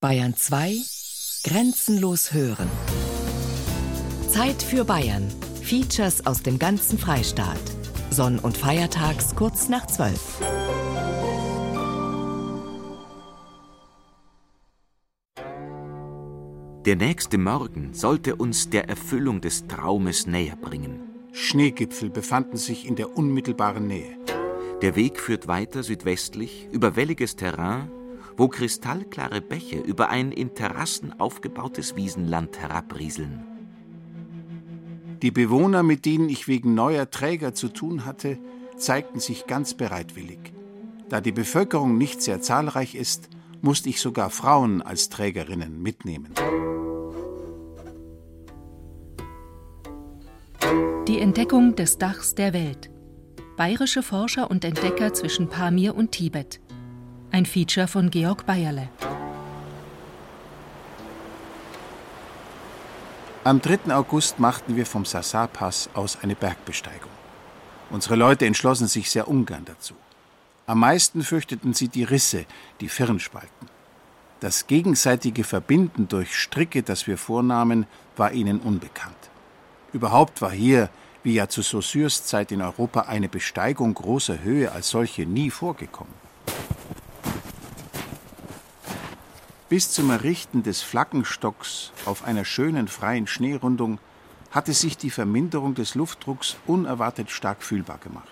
Bayern 2 Grenzenlos hören. Zeit für Bayern. Features aus dem ganzen Freistaat. Sonn- und Feiertags kurz nach 12. Der nächste Morgen sollte uns der Erfüllung des Traumes näher bringen. Schneegipfel befanden sich in der unmittelbaren Nähe. Der Weg führt weiter südwestlich über welliges Terrain wo kristallklare Bäche über ein in Terrassen aufgebautes Wiesenland herabrieseln. Die Bewohner, mit denen ich wegen neuer Träger zu tun hatte, zeigten sich ganz bereitwillig. Da die Bevölkerung nicht sehr zahlreich ist, musste ich sogar Frauen als Trägerinnen mitnehmen. Die Entdeckung des Dachs der Welt. Bayerische Forscher und Entdecker zwischen Pamir und Tibet. Ein Feature von Georg Bayerle. Am 3. August machten wir vom Sassar-Pass aus eine Bergbesteigung. Unsere Leute entschlossen sich sehr ungern dazu. Am meisten fürchteten sie die Risse, die Firnspalten. Das gegenseitige Verbinden durch Stricke, das wir vornahmen, war ihnen unbekannt. Überhaupt war hier, wie ja zu Saussures Zeit in Europa, eine Besteigung großer Höhe als solche nie vorgekommen. Bis zum Errichten des Flaggenstocks auf einer schönen freien Schneerundung hatte sich die Verminderung des Luftdrucks unerwartet stark fühlbar gemacht.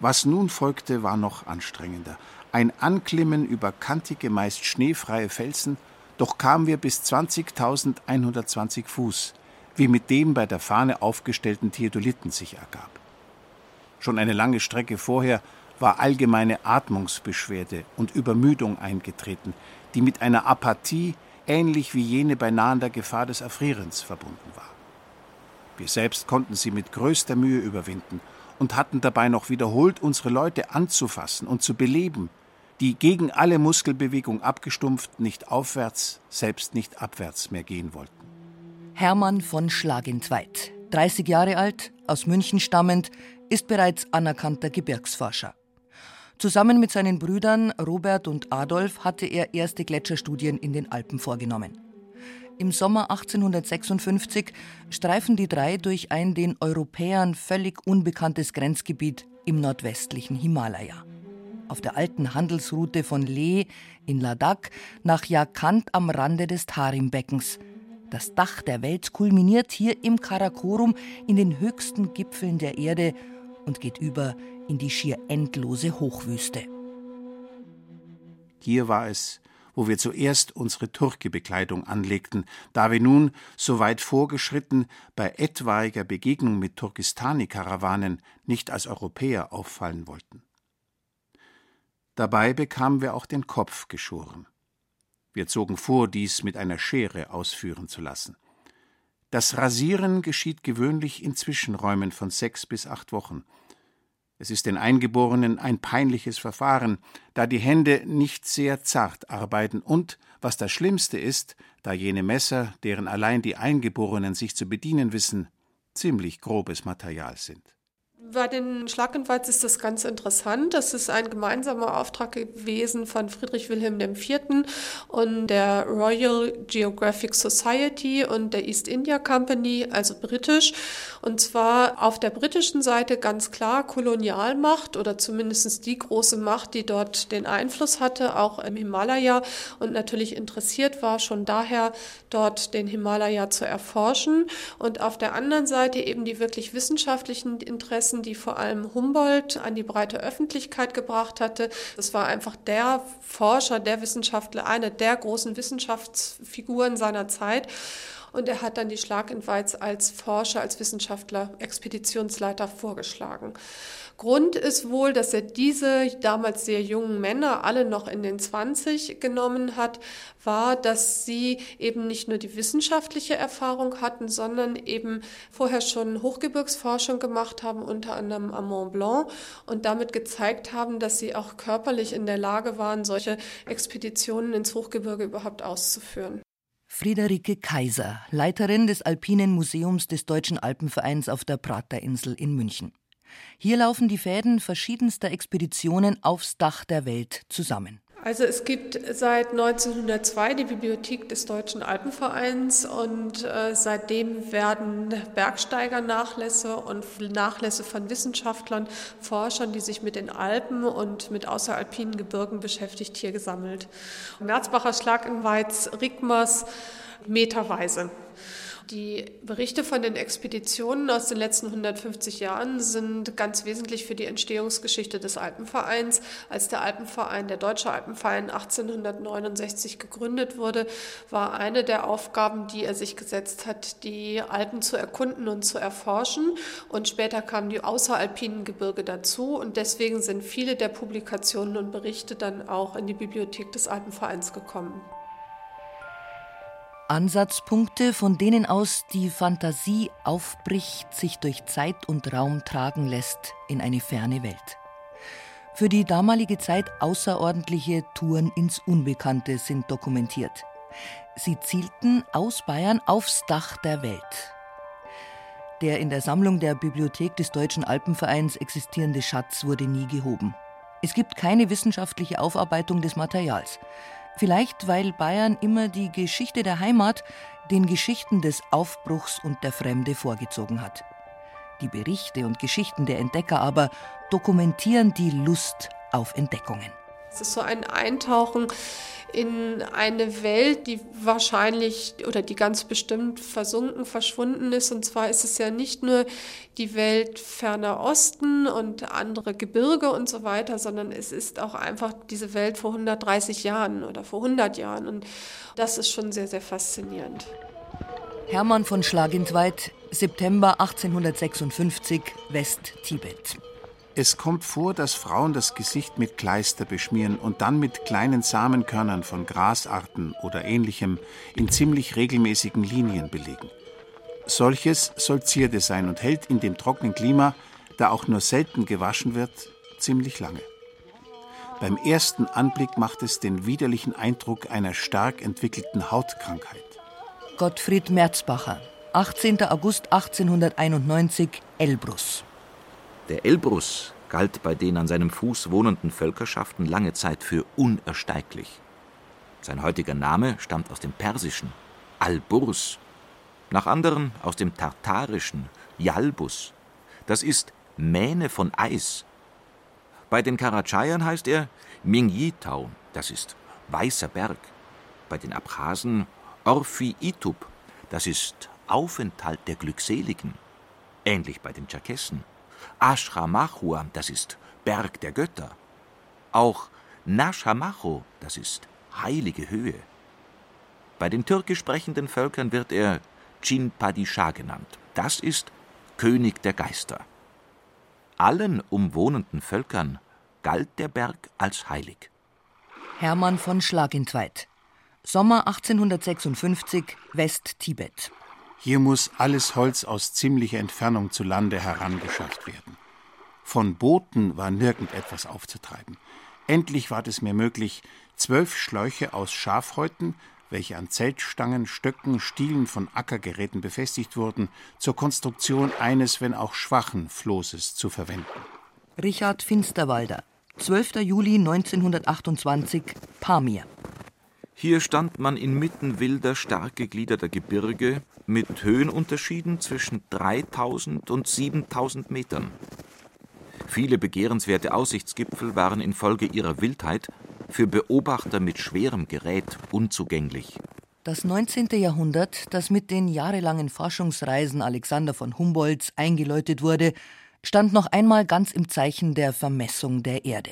Was nun folgte, war noch anstrengender. Ein Anklimmen über kantige, meist schneefreie Felsen, doch kamen wir bis 20.120 Fuß, wie mit dem bei der Fahne aufgestellten Theodoliten sich ergab. Schon eine lange Strecke vorher war allgemeine Atmungsbeschwerde und Übermüdung eingetreten, die mit einer Apathie ähnlich wie jene bei nahender Gefahr des Erfrierens verbunden war. Wir selbst konnten sie mit größter Mühe überwinden und hatten dabei noch wiederholt unsere Leute anzufassen und zu beleben, die gegen alle Muskelbewegung abgestumpft nicht aufwärts, selbst nicht abwärts mehr gehen wollten. Hermann von Schlagentweit, 30 Jahre alt, aus München stammend, ist bereits anerkannter Gebirgsforscher. Zusammen mit seinen Brüdern Robert und Adolf hatte er erste Gletscherstudien in den Alpen vorgenommen. Im Sommer 1856 streifen die drei durch ein den Europäern völlig unbekanntes Grenzgebiet im nordwestlichen Himalaya. Auf der alten Handelsroute von Leh in Ladakh nach Jharkhand am Rande des Tarimbeckens. Das Dach der Welt kulminiert hier im Karakorum in den höchsten Gipfeln der Erde und geht über in die schier endlose Hochwüste. Hier war es, wo wir zuerst unsere Turkebekleidung anlegten, da wir nun, so weit vorgeschritten, bei etwaiger Begegnung mit Turkestani-Karawanen nicht als Europäer auffallen wollten. Dabei bekamen wir auch den Kopf geschoren. Wir zogen vor, dies mit einer Schere ausführen zu lassen. Das Rasieren geschieht gewöhnlich in Zwischenräumen von sechs bis acht Wochen – es ist den Eingeborenen ein peinliches Verfahren, da die Hände nicht sehr zart arbeiten und, was das Schlimmste ist, da jene Messer, deren allein die Eingeborenen sich zu bedienen wissen, ziemlich grobes Material sind. Bei den Schlagenwalds ist das ganz interessant. Das ist ein gemeinsamer Auftrag gewesen von Friedrich Wilhelm IV. und der Royal Geographic Society und der East India Company, also britisch. Und zwar auf der britischen Seite ganz klar Kolonialmacht oder zumindest die große Macht, die dort den Einfluss hatte, auch im Himalaya und natürlich interessiert war, schon daher dort den Himalaya zu erforschen. Und auf der anderen Seite eben die wirklich wissenschaftlichen Interessen Interessen, die vor allem Humboldt an die breite Öffentlichkeit gebracht hatte. Das war einfach der Forscher, der Wissenschaftler, eine der großen Wissenschaftsfiguren seiner Zeit. Und er hat dann die Schlagentweiz als Forscher, als Wissenschaftler, Expeditionsleiter vorgeschlagen. Grund ist wohl, dass er diese damals sehr jungen Männer alle noch in den 20 genommen hat, war, dass sie eben nicht nur die wissenschaftliche Erfahrung hatten, sondern eben vorher schon Hochgebirgsforschung gemacht haben, unter anderem am Mont Blanc und damit gezeigt haben, dass sie auch körperlich in der Lage waren, solche Expeditionen ins Hochgebirge überhaupt auszuführen. Friederike Kaiser, Leiterin des Alpinen Museums des Deutschen Alpenvereins auf der Praterinsel in München. Hier laufen die Fäden verschiedenster Expeditionen aufs Dach der Welt zusammen. Also es gibt seit 1902 die Bibliothek des Deutschen Alpenvereins und äh, seitdem werden Bergsteigernachlässe und Nachlässe von Wissenschaftlern, Forschern, die sich mit den Alpen und mit außeralpinen Gebirgen beschäftigt, hier gesammelt. Merzbacher Schlag in Weiz, Rigmers, meterweise. Die Berichte von den Expeditionen aus den letzten 150 Jahren sind ganz wesentlich für die Entstehungsgeschichte des Alpenvereins. Als der Alpenverein, der Deutsche Alpenverein 1869 gegründet wurde, war eine der Aufgaben, die er sich gesetzt hat, die Alpen zu erkunden und zu erforschen. Und später kamen die außeralpinen Gebirge dazu. Und deswegen sind viele der Publikationen und Berichte dann auch in die Bibliothek des Alpenvereins gekommen. Ansatzpunkte, von denen aus die Fantasie aufbricht, sich durch Zeit und Raum tragen lässt in eine ferne Welt. Für die damalige Zeit außerordentliche Touren ins Unbekannte sind dokumentiert. Sie zielten aus Bayern aufs Dach der Welt. Der in der Sammlung der Bibliothek des Deutschen Alpenvereins existierende Schatz wurde nie gehoben. Es gibt keine wissenschaftliche Aufarbeitung des Materials. Vielleicht, weil Bayern immer die Geschichte der Heimat den Geschichten des Aufbruchs und der Fremde vorgezogen hat. Die Berichte und Geschichten der Entdecker aber dokumentieren die Lust auf Entdeckungen. Es ist so ein Eintauchen in eine Welt, die wahrscheinlich oder die ganz bestimmt versunken, verschwunden ist. Und zwar ist es ja nicht nur die Welt ferner Osten und andere Gebirge und so weiter, sondern es ist auch einfach diese Welt vor 130 Jahren oder vor 100 Jahren. Und das ist schon sehr, sehr faszinierend. Hermann von Schlagentweit, September 1856, West-Tibet. Es kommt vor, dass Frauen das Gesicht mit Kleister beschmieren und dann mit kleinen Samenkörnern von Grasarten oder ähnlichem in ziemlich regelmäßigen Linien belegen. Solches soll Zierde sein und hält in dem trockenen Klima, da auch nur selten gewaschen wird, ziemlich lange. Beim ersten Anblick macht es den widerlichen Eindruck einer stark entwickelten Hautkrankheit. Gottfried Merzbacher, 18. August 1891, Elbrus. Der Elbrus galt bei den an seinem Fuß wohnenden Völkerschaften lange Zeit für unersteiglich. Sein heutiger Name stammt aus dem Persischen Alburs, nach anderen aus dem Tartarischen Yalbus. Das ist Mähne von Eis. Bei den Karatschayern heißt er Mingyitau, das ist Weißer Berg. Bei den Abchasen Orfi Itup, das ist Aufenthalt der Glückseligen. Ähnlich bei den Tscherkessen Ashramachua, das ist Berg der Götter. Auch Nashamacho, das ist heilige Höhe. Bei den türkisch sprechenden Völkern wird er Cin Padishah genannt. Das ist König der Geister. Allen umwohnenden Völkern galt der Berg als heilig. Hermann von Schlagentweit. Sommer 1856, West-Tibet. Hier muss alles Holz aus ziemlicher Entfernung zu Lande herangeschafft werden. Von Booten war nirgend etwas aufzutreiben. Endlich ward es mir möglich, zwölf Schläuche aus Schafhäuten, welche an Zeltstangen, Stöcken, Stielen von Ackergeräten befestigt wurden, zur Konstruktion eines, wenn auch schwachen, Flosses zu verwenden. Richard Finsterwalder, 12. Juli 1928, Pamir. Hier stand man inmitten wilder, stark gegliederter Gebirge mit Höhenunterschieden zwischen 3000 und 7000 Metern. Viele begehrenswerte Aussichtsgipfel waren infolge ihrer Wildheit für Beobachter mit schwerem Gerät unzugänglich. Das 19. Jahrhundert, das mit den jahrelangen Forschungsreisen Alexander von Humboldts eingeläutet wurde, stand noch einmal ganz im Zeichen der Vermessung der Erde.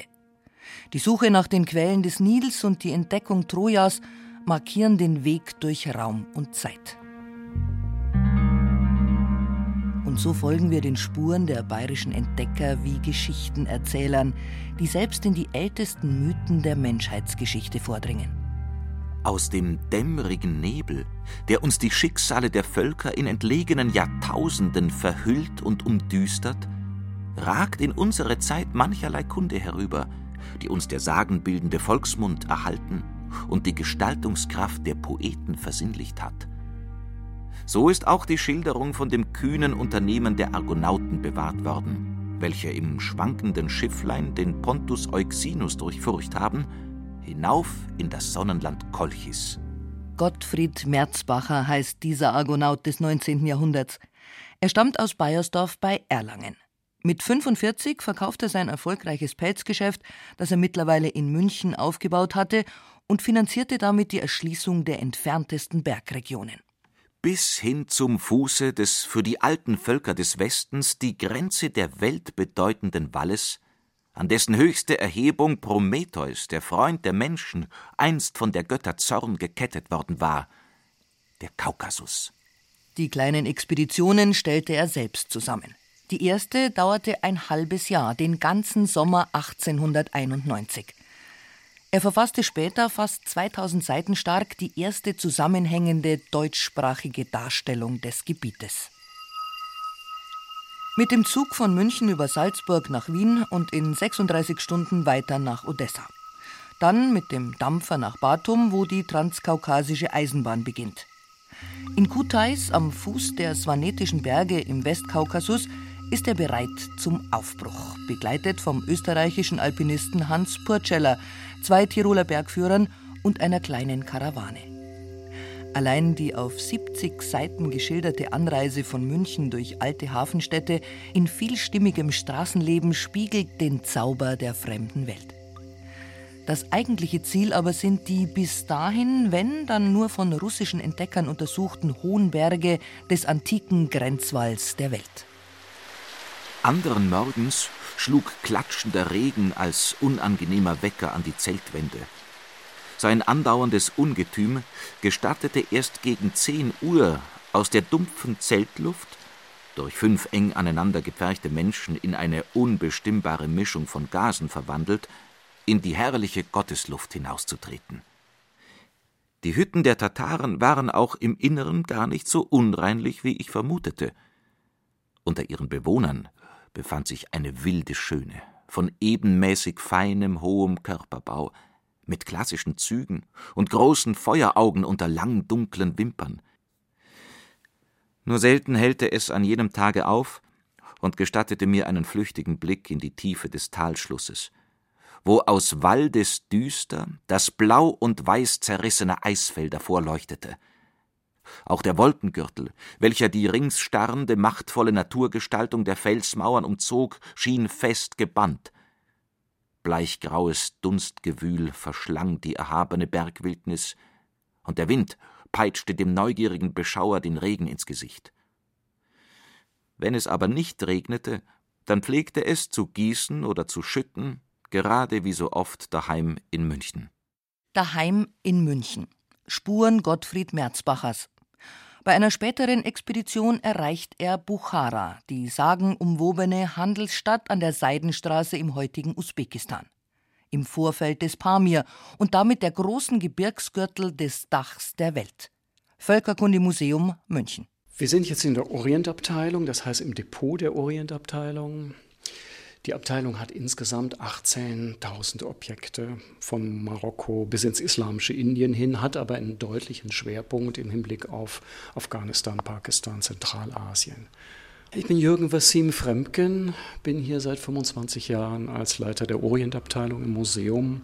Die Suche nach den Quellen des Nils und die Entdeckung Trojas markieren den Weg durch Raum und Zeit. Und so folgen wir den Spuren der bayerischen Entdecker wie Geschichtenerzählern, die selbst in die ältesten Mythen der Menschheitsgeschichte vordringen. Aus dem dämmerigen Nebel, der uns die Schicksale der Völker in entlegenen Jahrtausenden verhüllt und umdüstert, ragt in unsere Zeit mancherlei Kunde herüber – die uns der sagenbildende Volksmund erhalten und die Gestaltungskraft der Poeten versinnlicht hat. So ist auch die Schilderung von dem kühnen Unternehmen der Argonauten bewahrt worden, welche im schwankenden Schifflein den Pontus Euxinus durchfurcht haben, hinauf in das Sonnenland Kolchis. Gottfried Merzbacher heißt dieser Argonaut des 19. Jahrhunderts. Er stammt aus Bayersdorf bei Erlangen. Mit 45 verkauft er sein erfolgreiches Pelzgeschäft, das er mittlerweile in München aufgebaut hatte, und finanzierte damit die Erschließung der entferntesten Bergregionen. Bis hin zum Fuße des für die alten Völker des Westens die Grenze der Welt bedeutenden Walles, an dessen höchste Erhebung Prometheus, der Freund der Menschen, einst von der Götter Zorn gekettet worden war, der Kaukasus. Die kleinen Expeditionen stellte er selbst zusammen. Die erste dauerte ein halbes Jahr, den ganzen Sommer 1891. Er verfasste später fast 2000 Seiten stark die erste zusammenhängende deutschsprachige Darstellung des Gebietes. Mit dem Zug von München über Salzburg nach Wien und in 36 Stunden weiter nach Odessa. Dann mit dem Dampfer nach Batum, wo die transkaukasische Eisenbahn beginnt. In Kutais am Fuß der Svanetischen Berge im Westkaukasus ist er bereit zum Aufbruch, begleitet vom österreichischen Alpinisten Hans Purceller, zwei Tiroler Bergführern und einer kleinen Karawane. Allein die auf 70 Seiten geschilderte Anreise von München durch alte Hafenstädte in vielstimmigem Straßenleben spiegelt den Zauber der fremden Welt. Das eigentliche Ziel aber sind die bis dahin, wenn dann nur von russischen Entdeckern untersuchten hohen Berge des antiken Grenzwalls der Welt. Anderen Morgens schlug klatschender Regen als unangenehmer Wecker an die Zeltwände. Sein andauerndes Ungetüm gestattete erst gegen zehn Uhr aus der dumpfen Zeltluft, durch fünf eng aneinander gepferchte Menschen in eine unbestimmbare Mischung von Gasen verwandelt, in die herrliche Gottesluft hinauszutreten. Die Hütten der Tataren waren auch im Inneren gar nicht so unreinlich, wie ich vermutete. Unter ihren Bewohnern befand sich eine wilde Schöne, von ebenmäßig feinem, hohem Körperbau, mit klassischen Zügen und großen Feueraugen unter langen dunklen Wimpern. Nur selten hellte es an jedem Tage auf und gestattete mir einen flüchtigen Blick in die Tiefe des Talschlusses, wo aus Waldes düster das blau und weiß zerrissene Eisfelder vorleuchtete. Auch der Wolkengürtel, welcher die rings starrende, machtvolle Naturgestaltung der Felsmauern umzog, schien fest gebannt, Bleichgraues Dunstgewühl verschlang die erhabene Bergwildnis, und der Wind peitschte dem neugierigen Beschauer den Regen ins Gesicht. Wenn es aber nicht regnete, dann pflegte es zu gießen oder zu schütten, gerade wie so oft daheim in München. Daheim in München. Spuren Gottfried Merzbachers. Bei einer späteren Expedition erreicht er Buchara, die sagenumwobene Handelsstadt an der Seidenstraße im heutigen Usbekistan. Im Vorfeld des Pamir und damit der großen Gebirgsgürtel des Dachs der Welt. Völkerkundemuseum München. Wir sind jetzt in der Orientabteilung, das heißt im Depot der Orientabteilung. Die Abteilung hat insgesamt 18.000 Objekte von Marokko bis ins islamische Indien hin, hat aber einen deutlichen Schwerpunkt im Hinblick auf Afghanistan, Pakistan, Zentralasien. Ich bin Jürgen Wassim Fremken, bin hier seit 25 Jahren als Leiter der Orientabteilung im Museum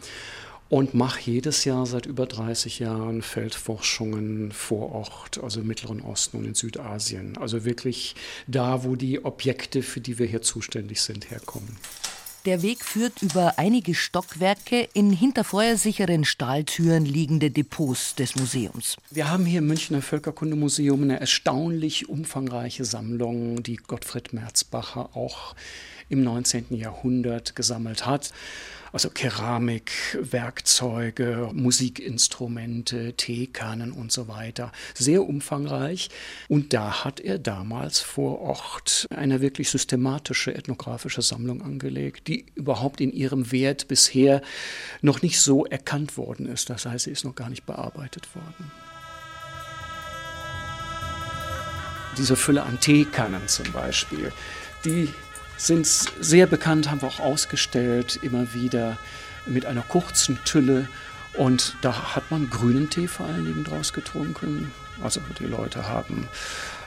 und mache jedes Jahr seit über 30 Jahren Feldforschungen vor Ort, also im Mittleren Osten und in Südasien. Also wirklich da, wo die Objekte, für die wir hier zuständig sind, herkommen. Der Weg führt über einige Stockwerke in hinter feuersicheren Stahltüren liegende Depots des Museums. Wir haben hier im Münchner Völkerkundemuseum eine erstaunlich umfangreiche Sammlung, die Gottfried Merzbacher auch im 19. Jahrhundert gesammelt hat. Also Keramik, Werkzeuge, Musikinstrumente, Teekannen und so weiter. Sehr umfangreich. Und da hat er damals vor Ort eine wirklich systematische ethnografische Sammlung angelegt, die überhaupt in ihrem Wert bisher noch nicht so erkannt worden ist. Das heißt, sie ist noch gar nicht bearbeitet worden. Diese Fülle an Teekannen zum Beispiel, die sind sehr bekannt, haben wir auch ausgestellt, immer wieder mit einer kurzen Tülle. Und da hat man grünen Tee vor allen Dingen draus getrunken. Also die Leute haben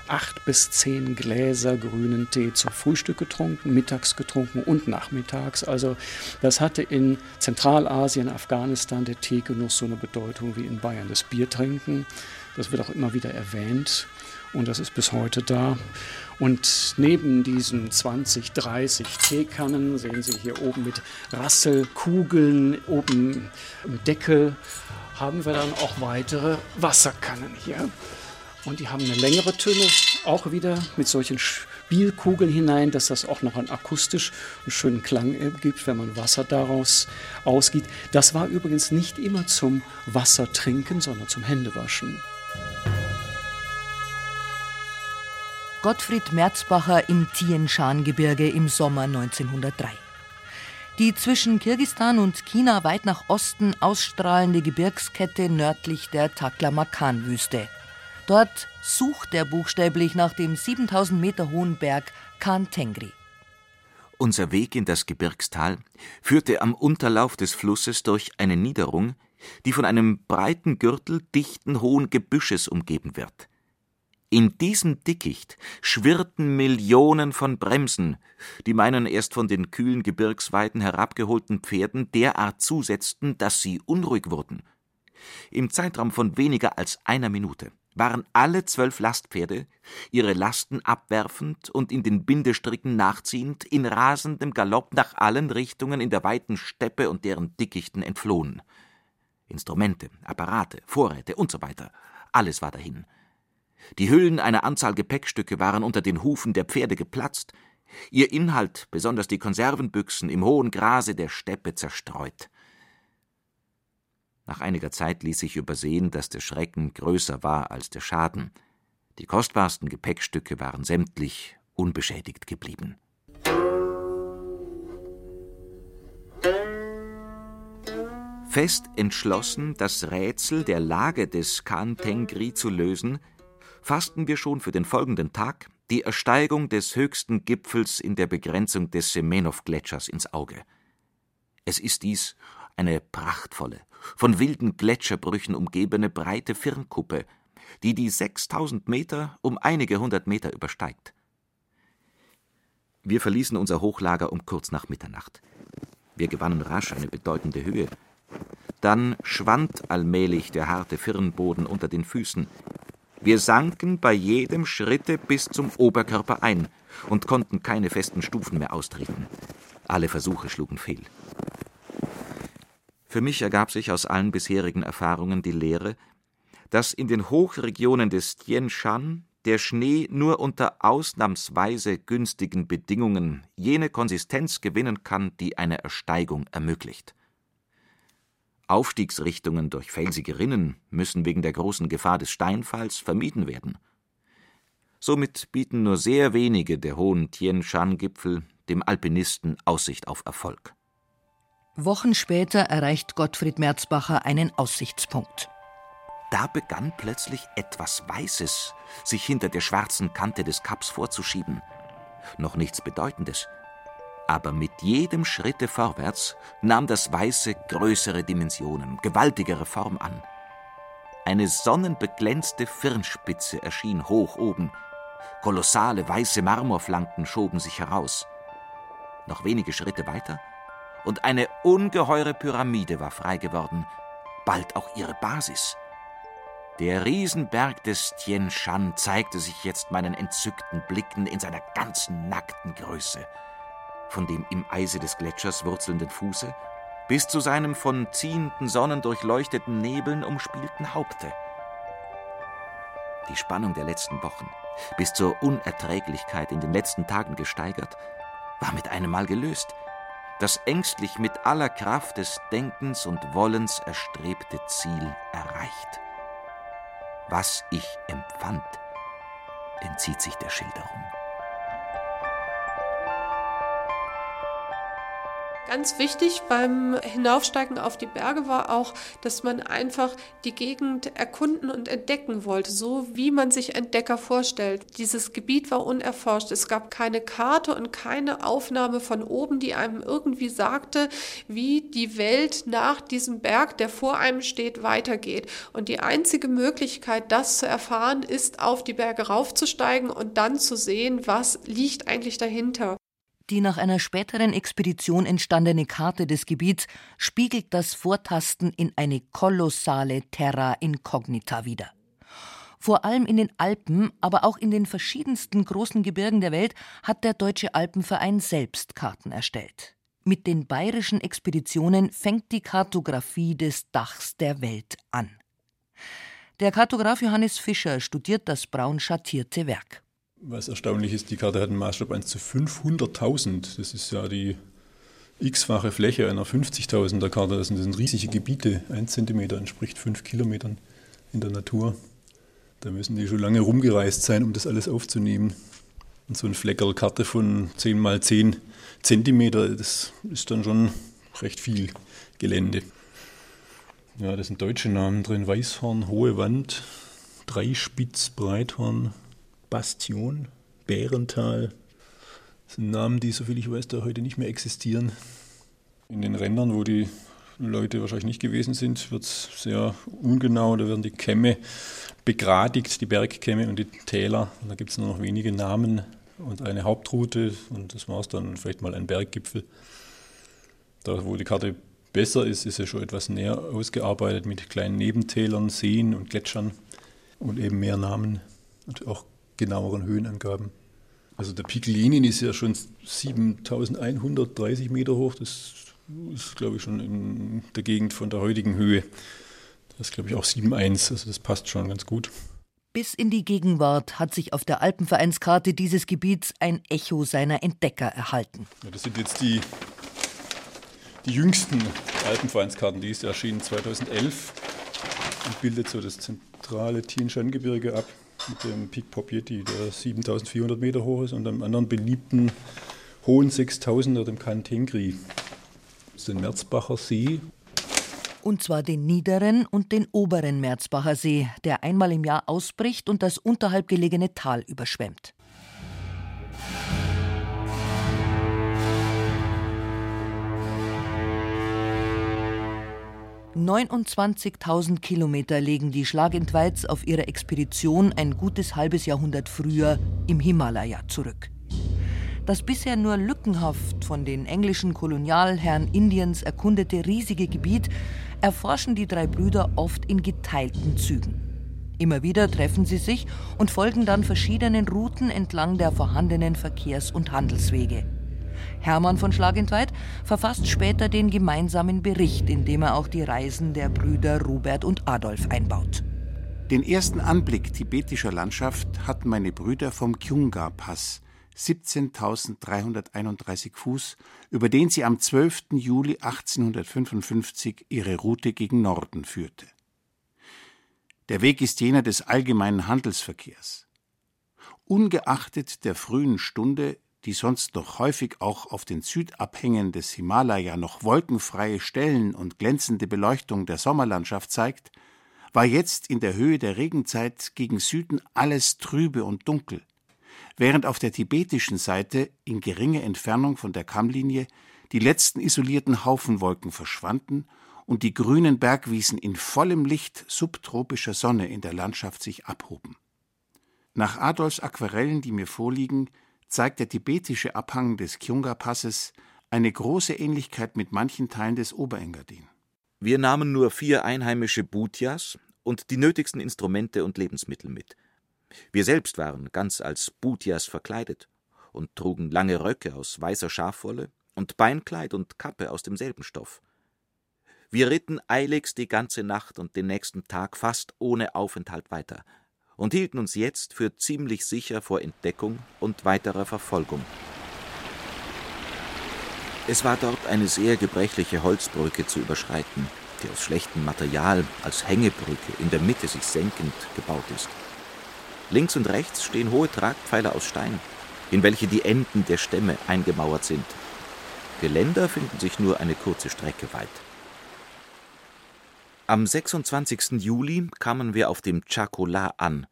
acht bis zehn Gläser grünen Tee zum Frühstück getrunken, mittags getrunken und nachmittags. Also das hatte in Zentralasien, Afghanistan der Teegenuss so eine Bedeutung wie in Bayern das Biertrinken. Das wird auch immer wieder erwähnt und das ist bis heute da. Und neben diesen 20, 30 Teekannen sehen Sie hier oben mit Rasselkugeln, oben im Deckel, haben wir dann auch weitere Wasserkannen hier. Und die haben eine längere Tünne, auch wieder mit solchen Spielkugeln hinein, dass das auch noch einen akustisch einen schönen Klang gibt, wenn man Wasser daraus ausgeht. Das war übrigens nicht immer zum Wassertrinken, sondern zum Händewaschen. Gottfried Merzbacher im Tian-Shan-Gebirge im Sommer 1903. Die zwischen Kirgistan und China weit nach Osten ausstrahlende Gebirgskette nördlich der Taklamakan-Wüste. Dort sucht er buchstäblich nach dem 7000 Meter hohen Berg Khan Tengri. Unser Weg in das Gebirgstal führte am Unterlauf des Flusses durch eine Niederung, die von einem breiten Gürtel dichten hohen Gebüsches umgeben wird. In diesem Dickicht schwirrten Millionen von Bremsen, die meinen erst von den kühlen Gebirgsweiten herabgeholten Pferden derart zusetzten, dass sie unruhig wurden. Im Zeitraum von weniger als einer Minute waren alle zwölf Lastpferde, ihre Lasten abwerfend und in den Bindestricken nachziehend, in rasendem Galopp nach allen Richtungen in der weiten Steppe und deren Dickichten entflohen. Instrumente, Apparate, Vorräte und so alles war dahin. Die Hüllen einer Anzahl Gepäckstücke waren unter den Hufen der Pferde geplatzt, ihr Inhalt, besonders die Konservenbüchsen, im hohen Grase der Steppe zerstreut. Nach einiger Zeit ließ sich übersehen, dass der Schrecken größer war als der Schaden. Die kostbarsten Gepäckstücke waren sämtlich unbeschädigt geblieben. Fest entschlossen, das Rätsel der Lage des Khan Tengri zu lösen, fassten wir schon für den folgenden Tag die Ersteigung des höchsten Gipfels in der Begrenzung des Semenow-Gletschers ins Auge. Es ist dies eine prachtvolle, von wilden Gletscherbrüchen umgebene breite Firnkuppe, die die 6000 Meter um einige hundert Meter übersteigt. Wir verließen unser Hochlager um kurz nach Mitternacht. Wir gewannen rasch eine bedeutende Höhe. Dann schwand allmählich der harte Firnboden unter den Füßen, wir sanken bei jedem Schritte bis zum Oberkörper ein und konnten keine festen Stufen mehr austreten. Alle Versuche schlugen fehl. Für mich ergab sich aus allen bisherigen Erfahrungen die Lehre, dass in den Hochregionen des Tien Shan der Schnee nur unter ausnahmsweise günstigen Bedingungen jene Konsistenz gewinnen kann, die eine Ersteigung ermöglicht. Aufstiegsrichtungen durch felsige Rinnen müssen wegen der großen Gefahr des Steinfalls vermieden werden. Somit bieten nur sehr wenige der hohen Tien Shan Gipfel dem Alpinisten Aussicht auf Erfolg. Wochen später erreicht Gottfried Merzbacher einen Aussichtspunkt. Da begann plötzlich etwas Weißes sich hinter der schwarzen Kante des Kaps vorzuschieben. Noch nichts Bedeutendes, aber mit jedem Schritte vorwärts nahm das Weiße größere Dimensionen, gewaltigere Form an. Eine sonnenbeglänzte Firnspitze erschien hoch oben. Kolossale weiße Marmorflanken schoben sich heraus. Noch wenige Schritte weiter und eine ungeheure Pyramide war frei geworden, bald auch ihre Basis. Der Riesenberg des Tien Shan zeigte sich jetzt meinen entzückten Blicken in seiner ganzen nackten Größe von dem im Eise des Gletschers wurzelnden Fuße bis zu seinem von ziehenden Sonnen durchleuchteten Nebeln umspielten Haupte. Die Spannung der letzten Wochen, bis zur Unerträglichkeit in den letzten Tagen gesteigert, war mit einem Mal gelöst. Das ängstlich mit aller Kraft des Denkens und Wollens erstrebte Ziel erreicht. Was ich empfand, entzieht sich der Schilderung. Ganz wichtig beim Hinaufsteigen auf die Berge war auch, dass man einfach die Gegend erkunden und entdecken wollte, so wie man sich Entdecker vorstellt. Dieses Gebiet war unerforscht. Es gab keine Karte und keine Aufnahme von oben, die einem irgendwie sagte, wie die Welt nach diesem Berg, der vor einem steht, weitergeht. Und die einzige Möglichkeit, das zu erfahren, ist, auf die Berge raufzusteigen und dann zu sehen, was liegt eigentlich dahinter. Die nach einer späteren Expedition entstandene Karte des Gebiets spiegelt das Vortasten in eine kolossale Terra Incognita wider. Vor allem in den Alpen, aber auch in den verschiedensten großen Gebirgen der Welt hat der Deutsche Alpenverein selbst Karten erstellt. Mit den bayerischen Expeditionen fängt die Kartographie des Dachs der Welt an. Der Kartograf Johannes Fischer studiert das braun schattierte Werk. Was erstaunlich ist, die Karte hat einen Maßstab 1 zu 500.000. Das ist ja die x-fache Fläche einer 50.000er Karte. Das sind, riesige Gebiete. Ein Zentimeter entspricht fünf Kilometern in der Natur. Da müssen die schon lange rumgereist sein, um das alles aufzunehmen. Und so eine Fleckerl-Karte von 10 mal 10 Zentimeter, das ist dann schon recht viel Gelände. Ja, da sind deutsche Namen drin. Weißhorn, Hohe Wand, Dreispitz, Breithorn, Bastion, Bärental. Das sind Namen, die, soviel ich weiß, da heute nicht mehr existieren. In den Rändern, wo die Leute wahrscheinlich nicht gewesen sind, wird es sehr ungenau. Da werden die Kämme begradigt, die Bergkämme und die Täler. Und da gibt es nur noch wenige Namen und eine Hauptroute und das war es dann, vielleicht mal ein Berggipfel. Da, wo die Karte besser ist, ist ja schon etwas näher ausgearbeitet mit kleinen Nebentälern, Seen und Gletschern und eben mehr Namen und auch genaueren Höhenangaben. Also der Pik Lenin ist ja schon 7130 Meter hoch. Das ist, glaube ich, schon in der Gegend von der heutigen Höhe. Das ist, glaube ich, auch 7,1. Also das passt schon ganz gut. Bis in die Gegenwart hat sich auf der Alpenvereinskarte dieses Gebiets ein Echo seiner Entdecker erhalten. Ja, das sind jetzt die, die jüngsten Alpenvereinskarten. Die ist erschienen 2011 und bildet so das zentrale Tienshan-Gebirge ab mit dem Peak Popietti, der 7400 Meter hoch ist, und einem anderen beliebten hohen 6000er, dem Kantengri. Das ist den Merzbacher See. Und zwar den niederen und den oberen Merzbacher See, der einmal im Jahr ausbricht und das unterhalb gelegene Tal überschwemmt. 29.000 Kilometer legen die Schlagentweits auf ihrer Expedition ein gutes halbes Jahrhundert früher im Himalaya zurück. Das bisher nur lückenhaft von den englischen Kolonialherren Indiens erkundete riesige Gebiet erforschen die drei Brüder oft in geteilten Zügen. Immer wieder treffen sie sich und folgen dann verschiedenen Routen entlang der vorhandenen Verkehrs- und Handelswege. Hermann von Schlagentweit verfasst später den gemeinsamen Bericht, in dem er auch die Reisen der Brüder Robert und Adolf einbaut. Den ersten Anblick tibetischer Landschaft hatten meine Brüder vom Kyunga-Pass, 17.331 Fuß, über den sie am 12. Juli 1855 ihre Route gegen Norden führte. Der Weg ist jener des allgemeinen Handelsverkehrs. Ungeachtet der frühen Stunde die sonst noch häufig auch auf den Südabhängen des Himalaya noch wolkenfreie Stellen und glänzende Beleuchtung der Sommerlandschaft zeigt, war jetzt in der Höhe der Regenzeit gegen Süden alles trübe und dunkel, während auf der tibetischen Seite in geringer Entfernung von der Kammlinie die letzten isolierten Haufenwolken verschwanden und die grünen Bergwiesen in vollem Licht subtropischer Sonne in der Landschaft sich abhoben. Nach Adolfs Aquarellen, die mir vorliegen, zeigt der tibetische Abhang des Kyunga-Passes eine große Ähnlichkeit mit manchen Teilen des Oberengadin. Wir nahmen nur vier einheimische Bhutyas und die nötigsten Instrumente und Lebensmittel mit. Wir selbst waren ganz als Bhutyas verkleidet und trugen lange Röcke aus weißer Schafwolle und Beinkleid und Kappe aus demselben Stoff. Wir ritten eiligst die ganze Nacht und den nächsten Tag fast ohne Aufenthalt weiter, und hielten uns jetzt für ziemlich sicher vor Entdeckung und weiterer Verfolgung. Es war dort eine sehr gebrechliche Holzbrücke zu überschreiten, die aus schlechtem Material als Hängebrücke in der Mitte sich senkend gebaut ist. Links und rechts stehen hohe Tragpfeiler aus Stein, in welche die Enden der Stämme eingemauert sind. Geländer finden sich nur eine kurze Strecke weit. Am 26. Juli kamen wir auf dem Chacola an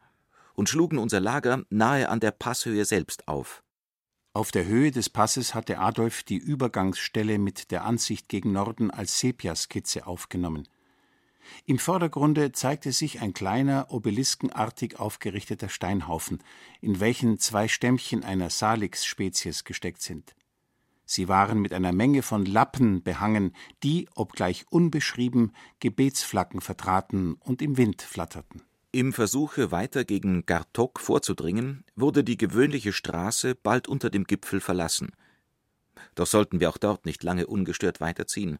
und schlugen unser Lager nahe an der Passhöhe selbst auf. Auf der Höhe des Passes hatte Adolf die Übergangsstelle mit der Ansicht gegen Norden als Sepiaskizze aufgenommen. Im Vordergrunde zeigte sich ein kleiner, obeliskenartig aufgerichteter Steinhaufen, in welchen zwei Stämmchen einer Salix-Spezies gesteckt sind. Sie waren mit einer Menge von Lappen behangen, die, obgleich unbeschrieben, Gebetsflaggen vertraten und im Wind flatterten. Im Versuche, weiter gegen Gartok vorzudringen, wurde die gewöhnliche Straße bald unter dem Gipfel verlassen. Doch sollten wir auch dort nicht lange ungestört weiterziehen.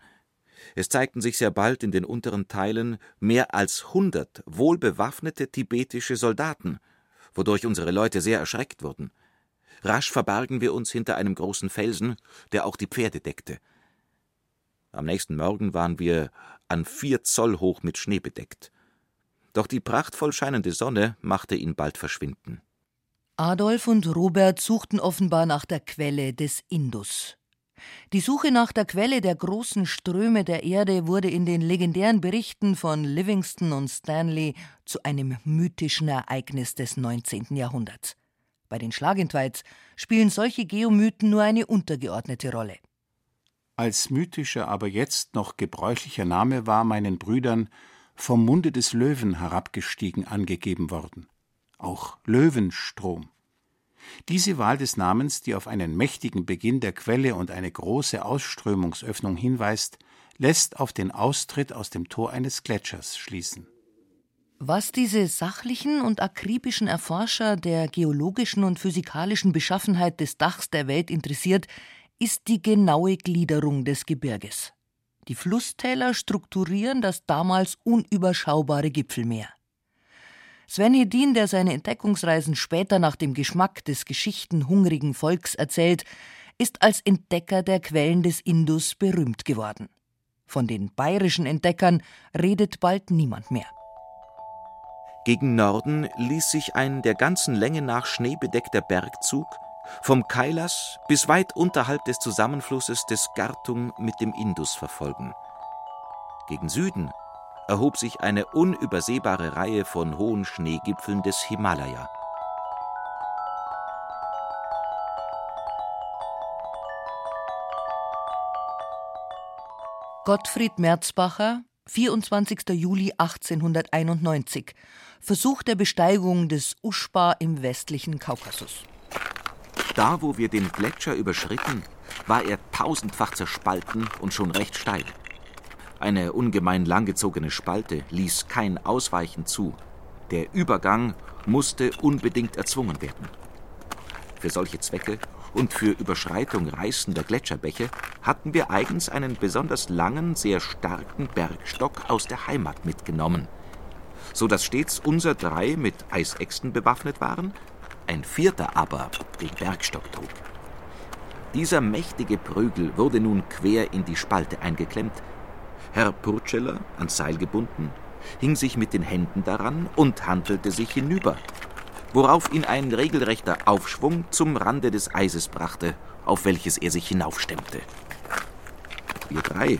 Es zeigten sich sehr bald in den unteren Teilen mehr als hundert wohlbewaffnete tibetische Soldaten, wodurch unsere Leute sehr erschreckt wurden. Rasch verbargen wir uns hinter einem großen Felsen, der auch die Pferde deckte. Am nächsten Morgen waren wir an vier Zoll hoch mit Schnee bedeckt. Doch die prachtvoll scheinende Sonne machte ihn bald verschwinden. Adolf und Robert suchten offenbar nach der Quelle des Indus. Die Suche nach der Quelle der großen Ströme der Erde wurde in den legendären Berichten von Livingston und Stanley zu einem mythischen Ereignis des 19. Jahrhunderts. Bei den Schlagentweits spielen solche Geomythen nur eine untergeordnete Rolle. Als mythischer, aber jetzt noch gebräuchlicher Name war meinen Brüdern vom Munde des Löwen herabgestiegen angegeben worden. Auch Löwenstrom. Diese Wahl des Namens, die auf einen mächtigen Beginn der Quelle und eine große Ausströmungsöffnung hinweist, lässt auf den Austritt aus dem Tor eines Gletschers schließen. Was diese sachlichen und akribischen Erforscher der geologischen und physikalischen Beschaffenheit des Dachs der Welt interessiert, ist die genaue Gliederung des Gebirges. Die Flusstäler strukturieren das damals unüberschaubare Gipfelmeer. Sven Hedin, der seine Entdeckungsreisen später nach dem Geschmack des geschichtenhungrigen Volks erzählt, ist als Entdecker der Quellen des Indus berühmt geworden. Von den bayerischen Entdeckern redet bald niemand mehr. Gegen Norden ließ sich ein der ganzen Länge nach schneebedeckter Bergzug vom Kailas bis weit unterhalb des Zusammenflusses des Gartung mit dem Indus verfolgen. Gegen Süden erhob sich eine unübersehbare Reihe von hohen Schneegipfeln des Himalaya. Gottfried Merzbacher, 24. Juli 1891, Versuch der Besteigung des Uschba im westlichen Kaukasus. Da, wo wir den Gletscher überschritten, war er tausendfach zerspalten und schon recht steil. Eine ungemein langgezogene Spalte ließ kein Ausweichen zu. Der Übergang musste unbedingt erzwungen werden. Für solche Zwecke und für Überschreitung reißender Gletscherbäche hatten wir eigens einen besonders langen, sehr starken Bergstock aus der Heimat mitgenommen, so dass stets unser drei mit Eisäxten bewaffnet waren, ein vierter aber den Bergstock trug. Dieser mächtige Prügel wurde nun quer in die Spalte eingeklemmt, Herr Purceller, ans Seil gebunden, hing sich mit den Händen daran und handelte sich hinüber, worauf ihn ein regelrechter Aufschwung zum Rande des Eises brachte, auf welches er sich hinaufstemmte. Wir drei,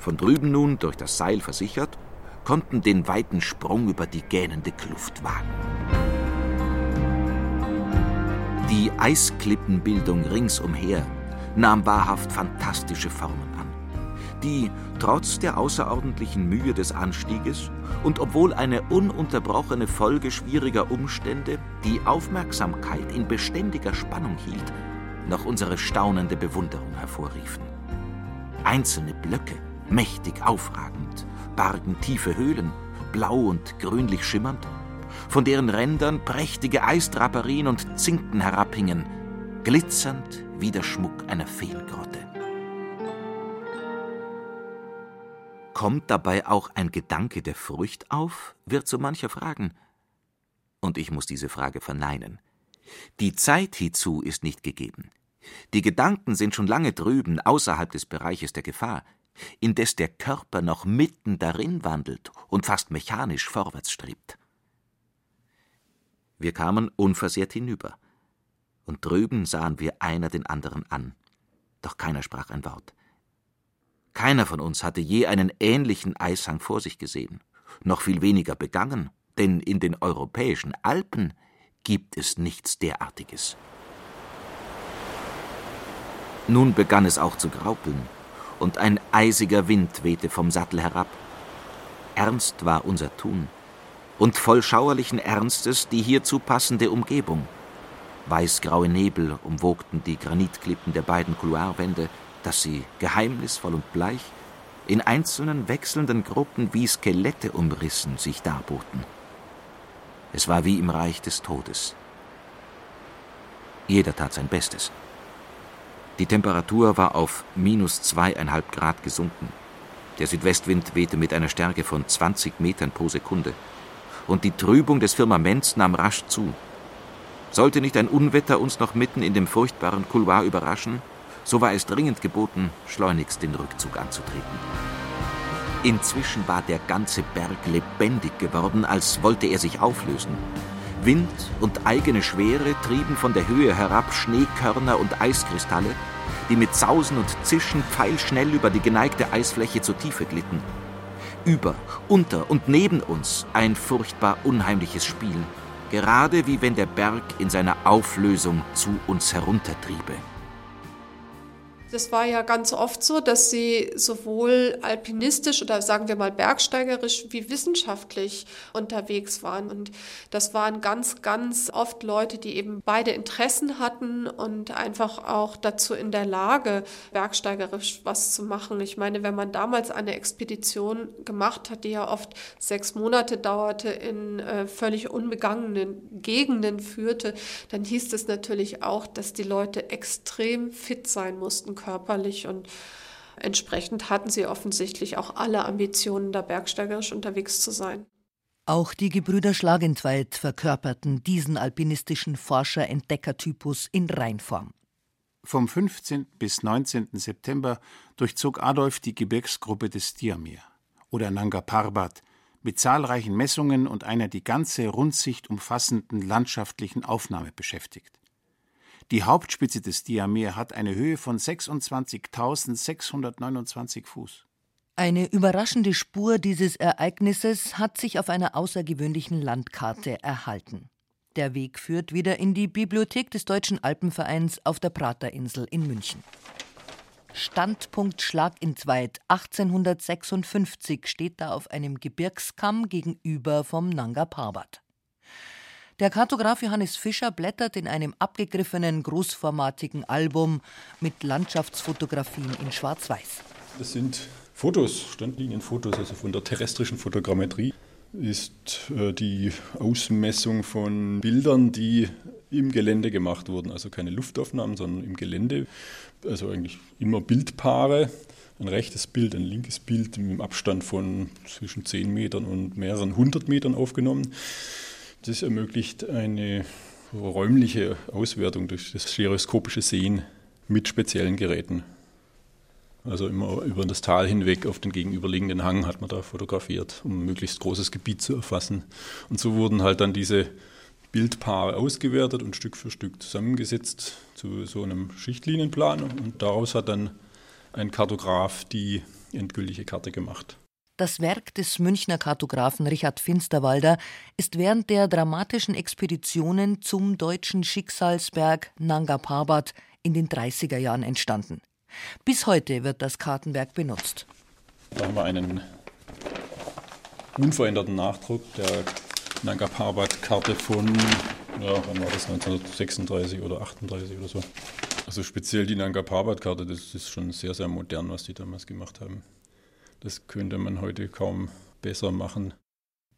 von drüben nun durch das Seil versichert, konnten den weiten Sprung über die gähnende Kluft wagen. Die Eisklippenbildung ringsumher nahm wahrhaft fantastische Formen die, trotz der außerordentlichen Mühe des Anstieges und obwohl eine ununterbrochene Folge schwieriger Umstände die Aufmerksamkeit in beständiger Spannung hielt, noch unsere staunende Bewunderung hervorriefen. Einzelne Blöcke, mächtig aufragend, bargen tiefe Höhlen, blau und grünlich schimmernd, von deren Rändern prächtige Eisdraperien und Zinken herabhingen, glitzernd wie der Schmuck einer Feengrotte. Kommt dabei auch ein Gedanke der Furcht auf, wird so mancher fragen. Und ich muss diese Frage verneinen. Die Zeit hiezu ist nicht gegeben. Die Gedanken sind schon lange drüben, außerhalb des Bereiches der Gefahr, indes der Körper noch mitten darin wandelt und fast mechanisch vorwärts strebt. Wir kamen unversehrt hinüber, und drüben sahen wir einer den anderen an. Doch keiner sprach ein Wort. Keiner von uns hatte je einen ähnlichen Eishang vor sich gesehen, noch viel weniger begangen, denn in den europäischen Alpen gibt es nichts derartiges. Nun begann es auch zu graupeln, und ein eisiger Wind wehte vom Sattel herab. Ernst war unser Tun, und voll schauerlichen Ernstes die hierzu passende Umgebung. Weißgraue Nebel umwogten die Granitklippen der beiden Couloirwände, dass sie, geheimnisvoll und bleich, in einzelnen wechselnden Gruppen wie Skelette umrissen sich darboten. Es war wie im Reich des Todes. Jeder tat sein Bestes. Die Temperatur war auf minus zweieinhalb Grad gesunken. Der Südwestwind wehte mit einer Stärke von 20 Metern pro Sekunde. Und die Trübung des Firmaments nahm rasch zu. Sollte nicht ein Unwetter uns noch mitten in dem furchtbaren Couloir überraschen, so war es dringend geboten, schleunigst den Rückzug anzutreten. Inzwischen war der ganze Berg lebendig geworden, als wollte er sich auflösen. Wind und eigene Schwere trieben von der Höhe herab Schneekörner und Eiskristalle, die mit Sausen und Zischen pfeilschnell über die geneigte Eisfläche zur Tiefe glitten. Über, unter und neben uns ein furchtbar unheimliches Spiel, gerade wie wenn der Berg in seiner Auflösung zu uns heruntertriebe. Das war ja ganz oft so, dass sie sowohl alpinistisch oder sagen wir mal bergsteigerisch wie wissenschaftlich unterwegs waren. Und das waren ganz, ganz oft Leute, die eben beide Interessen hatten und einfach auch dazu in der Lage, bergsteigerisch was zu machen. Ich meine, wenn man damals eine Expedition gemacht hat, die ja oft sechs Monate dauerte, in äh, völlig unbegangenen Gegenden führte, dann hieß es natürlich auch, dass die Leute extrem fit sein mussten körperlich und entsprechend hatten sie offensichtlich auch alle Ambitionen, da bergsteigerisch unterwegs zu sein. Auch die Gebrüder Schlagentweit verkörperten diesen alpinistischen Forscher-Entdeckertypus in Reinform. Vom 15. bis 19. September durchzog Adolf die Gebirgsgruppe des Diamir oder Nanga Parbat mit zahlreichen Messungen und einer die ganze Rundsicht umfassenden landschaftlichen Aufnahme beschäftigt. Die Hauptspitze des Diamer hat eine Höhe von 26.629 Fuß. Eine überraschende Spur dieses Ereignisses hat sich auf einer außergewöhnlichen Landkarte erhalten. Der Weg führt wieder in die Bibliothek des Deutschen Alpenvereins auf der Praterinsel in München. Standpunkt Schlag in Zweit 1856 steht da auf einem Gebirgskamm gegenüber vom Nanga Parbat. Der Kartograf Johannes Fischer blättert in einem abgegriffenen, großformatigen Album mit Landschaftsfotografien in Schwarz-Weiß. Das sind Fotos, Standlinienfotos, also von der terrestrischen Fotogrammetrie ist äh, die Ausmessung von Bildern, die im Gelände gemacht wurden. Also keine Luftaufnahmen, sondern im Gelände. Also eigentlich immer Bildpaare. Ein rechtes Bild, ein linkes Bild im Abstand von zwischen 10 Metern und mehreren hundert Metern aufgenommen. Das ermöglicht eine räumliche Auswertung durch das stereoskopische Sehen mit speziellen Geräten. Also immer über das Tal hinweg auf den gegenüberliegenden Hang hat man da fotografiert, um ein möglichst großes Gebiet zu erfassen. Und so wurden halt dann diese Bildpaare ausgewertet und Stück für Stück zusammengesetzt zu so einem Schichtlinienplan. Und daraus hat dann ein Kartograf die endgültige Karte gemacht. Das Werk des Münchner Kartografen Richard Finsterwalder ist während der dramatischen Expeditionen zum deutschen Schicksalsberg Nanga Parbat in den 30er Jahren entstanden. Bis heute wird das Kartenwerk benutzt. Da haben wir einen unveränderten Nachdruck der Nanga Parbat-Karte von, ja, wann war das, 1936 oder 38 oder so. Also speziell die Nanga Parbat-Karte, das ist schon sehr, sehr modern, was die damals gemacht haben. Das könnte man heute kaum besser machen.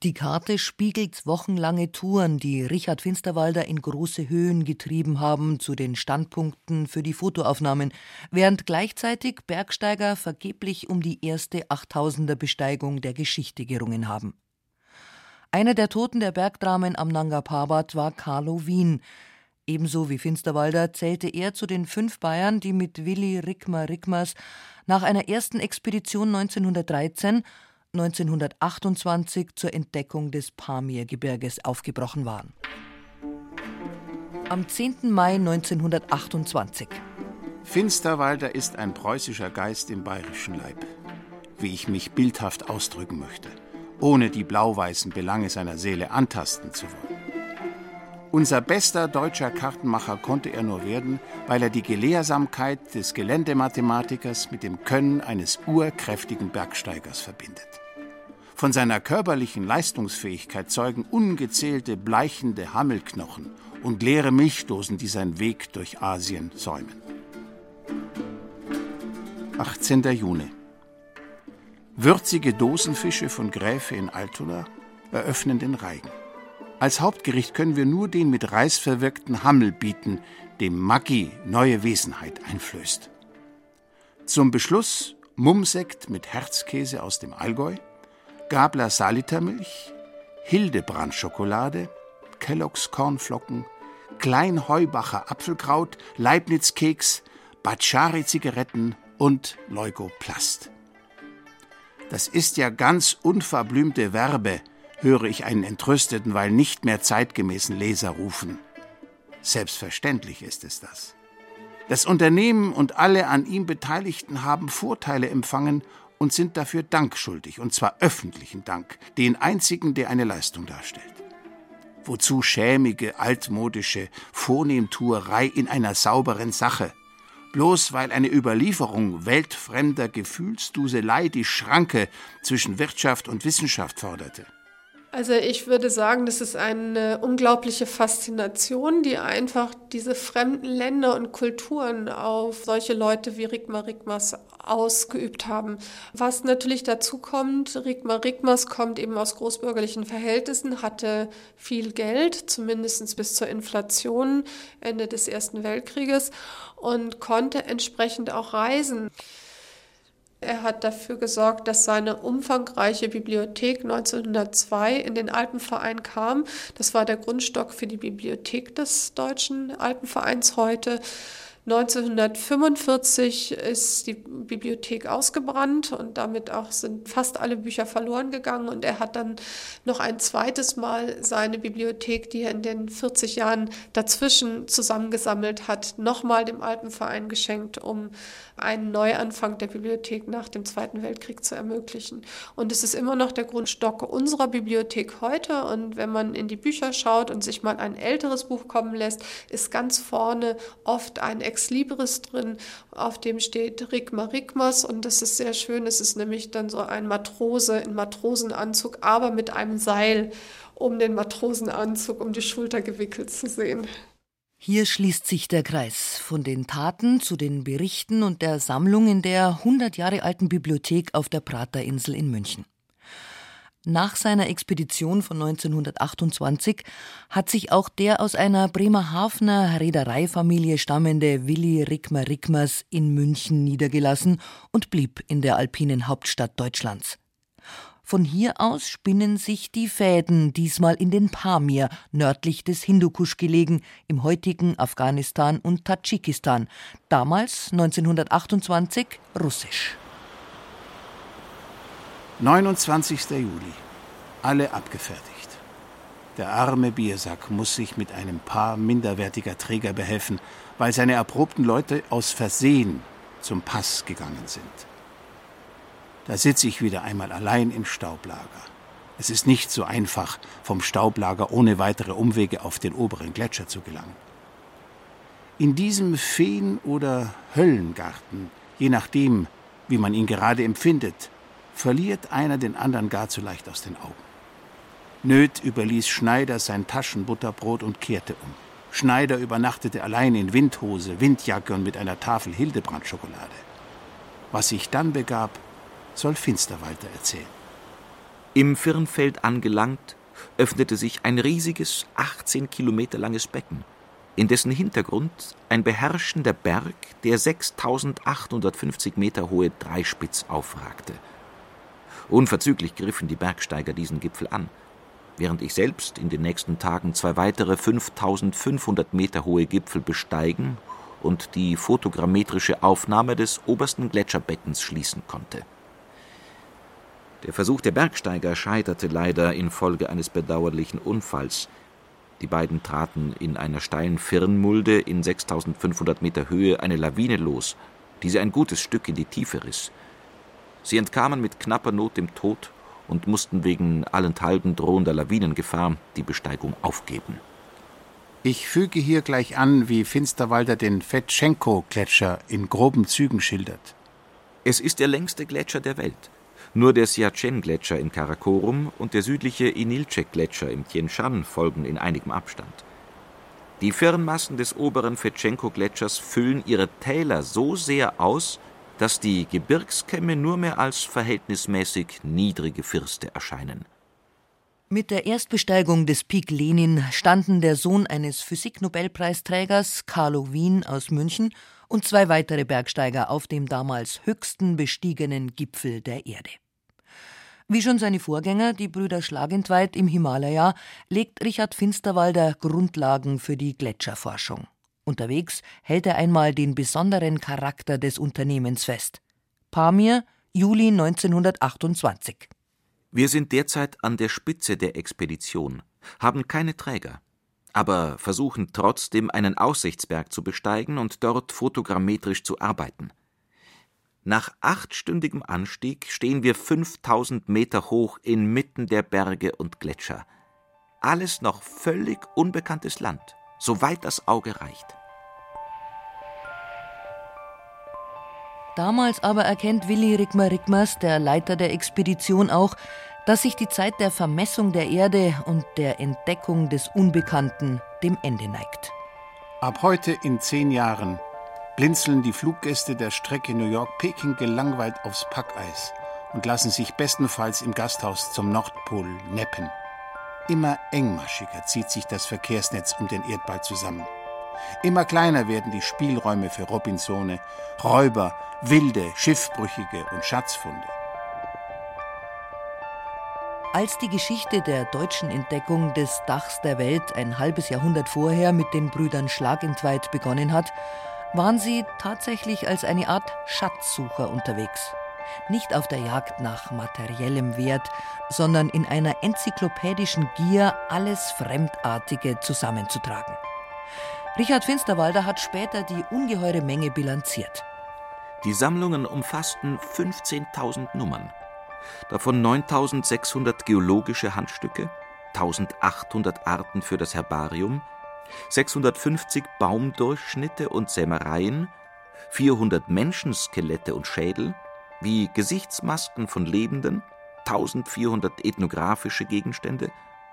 Die Karte spiegelt wochenlange Touren, die Richard Finsterwalder in große Höhen getrieben haben, zu den Standpunkten für die Fotoaufnahmen, während gleichzeitig Bergsteiger vergeblich um die erste 8000er Besteigung der Geschichte gerungen haben. Einer der Toten der Bergdramen am Nanga Parbat war Carlo Wien. Ebenso wie Finsterwalder zählte er zu den fünf Bayern, die mit Willi Rickmer Rickmers nach einer ersten Expedition 1913 1928 zur Entdeckung des Pamirgebirges aufgebrochen waren. Am 10. Mai 1928. Finsterwalder ist ein preußischer Geist im bayerischen Leib, wie ich mich bildhaft ausdrücken möchte, ohne die blau-weißen Belange seiner Seele antasten zu wollen. Unser bester deutscher Kartenmacher konnte er nur werden, weil er die Gelehrsamkeit des Geländemathematikers mit dem Können eines urkräftigen Bergsteigers verbindet. Von seiner körperlichen Leistungsfähigkeit zeugen ungezählte bleichende Hammelknochen und leere Milchdosen, die seinen Weg durch Asien säumen. 18. Juni. Würzige Dosenfische von Gräfe in Altona eröffnen den Reigen. Als Hauptgericht können wir nur den mit Reis verwirkten Hammel bieten, dem Maggi neue Wesenheit einflößt. Zum Beschluss Mumsekt mit Herzkäse aus dem Allgäu, Gabler Salitermilch, Hildebrand Schokolade, Kelloggs Kornflocken, Kleinheubacher Apfelkraut, Leibniz Keks, Bacciari Zigaretten und Leukoplast. Das ist ja ganz unverblümte Werbe, höre ich einen entrüsteten, weil nicht mehr zeitgemäßen Leser rufen. Selbstverständlich ist es das. Das Unternehmen und alle an ihm Beteiligten haben Vorteile empfangen und sind dafür Dank schuldig, und zwar öffentlichen Dank, den einzigen, der eine Leistung darstellt. Wozu schämige, altmodische Vornehmtuerei in einer sauberen Sache? bloß weil eine Überlieferung weltfremder Gefühlsduselei die Schranke zwischen Wirtschaft und Wissenschaft forderte. Also ich würde sagen, das ist eine unglaubliche Faszination, die einfach diese fremden Länder und Kulturen auf solche Leute wie Rigmar Rigmas ausgeübt haben. Was natürlich dazu kommt, Rigmar Rigmas kommt eben aus großbürgerlichen Verhältnissen, hatte viel Geld, zumindest bis zur Inflation Ende des Ersten Weltkrieges und konnte entsprechend auch reisen. Er hat dafür gesorgt, dass seine umfangreiche Bibliothek 1902 in den Alpenverein kam. Das war der Grundstock für die Bibliothek des Deutschen Alpenvereins heute. 1945 ist die Bibliothek ausgebrannt und damit auch sind fast alle Bücher verloren gegangen. Und er hat dann noch ein zweites Mal seine Bibliothek, die er in den 40 Jahren dazwischen zusammengesammelt hat, nochmal dem Alpenverein geschenkt, um einen Neuanfang der Bibliothek nach dem Zweiten Weltkrieg zu ermöglichen. Und es ist immer noch der Grundstock unserer Bibliothek heute. Und wenn man in die Bücher schaut und sich mal ein älteres Buch kommen lässt, ist ganz vorne oft ein Ex Libris drin, auf dem steht Rigma Rigmas und das ist sehr schön. Es ist nämlich dann so ein Matrose in Matrosenanzug, aber mit einem Seil um den Matrosenanzug um die Schulter gewickelt zu sehen. Hier schließt sich der Kreis von den Taten zu den Berichten und der Sammlung in der 100 Jahre alten Bibliothek auf der Praterinsel in München. Nach seiner Expedition von 1928 hat sich auch der aus einer Bremerhavener Reedereifamilie stammende Willi Rickmer Rickmers in München niedergelassen und blieb in der alpinen Hauptstadt Deutschlands. Von hier aus spinnen sich die Fäden, diesmal in den Pamir, nördlich des Hindukusch gelegen, im heutigen Afghanistan und Tadschikistan, damals 1928 russisch. 29. Juli. Alle abgefertigt. Der arme Biersack muss sich mit einem Paar minderwertiger Träger behelfen, weil seine erprobten Leute aus Versehen zum Pass gegangen sind. Da sitze ich wieder einmal allein im Staublager. Es ist nicht so einfach, vom Staublager ohne weitere Umwege auf den oberen Gletscher zu gelangen. In diesem Feen- oder Höllengarten, je nachdem, wie man ihn gerade empfindet, verliert einer den anderen gar zu leicht aus den Augen. Nöth überließ Schneider sein Taschenbutterbrot und kehrte um. Schneider übernachtete allein in Windhose, Windjacke und mit einer Tafel Hildebrand-Schokolade. Was sich dann begab, soll Finsterwalter erzählen. Im Firnfeld angelangt, öffnete sich ein riesiges, 18 Kilometer langes Becken, in dessen Hintergrund ein beherrschender Berg, der 6850 Meter hohe Dreispitz aufragte – Unverzüglich griffen die Bergsteiger diesen Gipfel an, während ich selbst in den nächsten Tagen zwei weitere 5500 Meter hohe Gipfel besteigen und die fotogrammetrische Aufnahme des obersten Gletscherbeckens schließen konnte. Der Versuch der Bergsteiger scheiterte leider infolge eines bedauerlichen Unfalls. Die beiden traten in einer steilen Firnmulde in 6500 Meter Höhe eine Lawine los, die sie ein gutes Stück in die Tiefe riss. Sie entkamen mit knapper Not dem Tod und mussten wegen allenthalben drohender Lawinengefahr die Besteigung aufgeben. Ich füge hier gleich an, wie Finsterwalder den Fetschenko-Gletscher in groben Zügen schildert. Es ist der längste Gletscher der Welt. Nur der Siachen-Gletscher in Karakorum und der südliche Inilchek-Gletscher im Tien Shan folgen in einigem Abstand. Die Firnmassen des oberen Fetschenko-Gletschers füllen ihre Täler so sehr aus, dass die Gebirgskämme nur mehr als verhältnismäßig niedrige Firste erscheinen. Mit der Erstbesteigung des Pik Lenin standen der Sohn eines Physiknobelpreisträgers, Carlo Wien aus München, und zwei weitere Bergsteiger auf dem damals höchsten bestiegenen Gipfel der Erde. Wie schon seine Vorgänger, die Brüder Schlagentweit im Himalaya, legt Richard Finsterwalder Grundlagen für die Gletscherforschung. Unterwegs hält er einmal den besonderen Charakter des Unternehmens fest. Pamir, Juli 1928. Wir sind derzeit an der Spitze der Expedition, haben keine Träger, aber versuchen trotzdem einen Aussichtsberg zu besteigen und dort fotogrammetrisch zu arbeiten. Nach achtstündigem Anstieg stehen wir 5000 Meter hoch inmitten der Berge und Gletscher. Alles noch völlig unbekanntes Land soweit das Auge reicht. Damals aber erkennt Willi Rickmer Rickmers, der Leiter der Expedition, auch, dass sich die Zeit der Vermessung der Erde und der Entdeckung des Unbekannten dem Ende neigt. Ab heute in zehn Jahren blinzeln die Fluggäste der Strecke New York-Peking gelangweilt aufs Packeis und lassen sich bestenfalls im Gasthaus zum Nordpol neppen. Immer engmaschiger zieht sich das Verkehrsnetz um den Erdball zusammen. Immer kleiner werden die Spielräume für Robinsone, Räuber, Wilde, Schiffbrüchige und Schatzfunde. Als die Geschichte der deutschen Entdeckung des Dachs der Welt ein halbes Jahrhundert vorher mit den Brüdern Schlagentweit begonnen hat, waren sie tatsächlich als eine Art Schatzsucher unterwegs nicht auf der Jagd nach materiellem Wert, sondern in einer enzyklopädischen Gier, alles Fremdartige zusammenzutragen. Richard Finsterwalder hat später die ungeheure Menge bilanziert. Die Sammlungen umfassten 15.000 Nummern, davon 9.600 geologische Handstücke, 1.800 Arten für das Herbarium, 650 Baumdurchschnitte und Sämereien, 400 Menschenskelette und Schädel, wie Gesichtsmasken von Lebenden, 1400 ethnographische Gegenstände,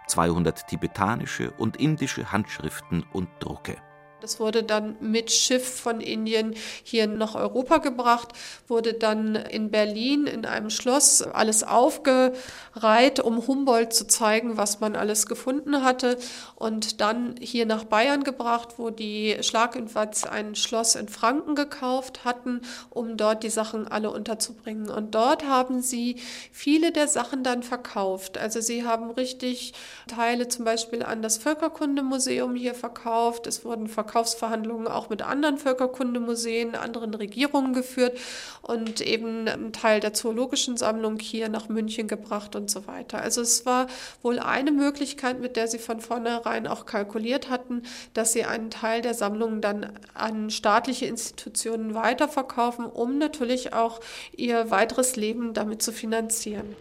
200 tibetanische und indische Handschriften und Drucke das wurde dann mit Schiff von Indien hier nach Europa gebracht, wurde dann in Berlin in einem Schloss alles aufgereiht, um Humboldt zu zeigen, was man alles gefunden hatte. Und dann hier nach Bayern gebracht, wo die Schlagentwatz ein Schloss in Franken gekauft hatten, um dort die Sachen alle unterzubringen. Und dort haben sie viele der Sachen dann verkauft. Also sie haben richtig Teile zum Beispiel an das Völkerkundemuseum hier verkauft. Es wurden verkauft Verkaufsverhandlungen auch mit anderen Völkerkundemuseen, anderen Regierungen geführt und eben einen Teil der zoologischen Sammlung hier nach München gebracht und so weiter. Also es war wohl eine Möglichkeit, mit der sie von vornherein auch kalkuliert hatten, dass sie einen Teil der Sammlungen dann an staatliche Institutionen weiterverkaufen, um natürlich auch ihr weiteres Leben damit zu finanzieren.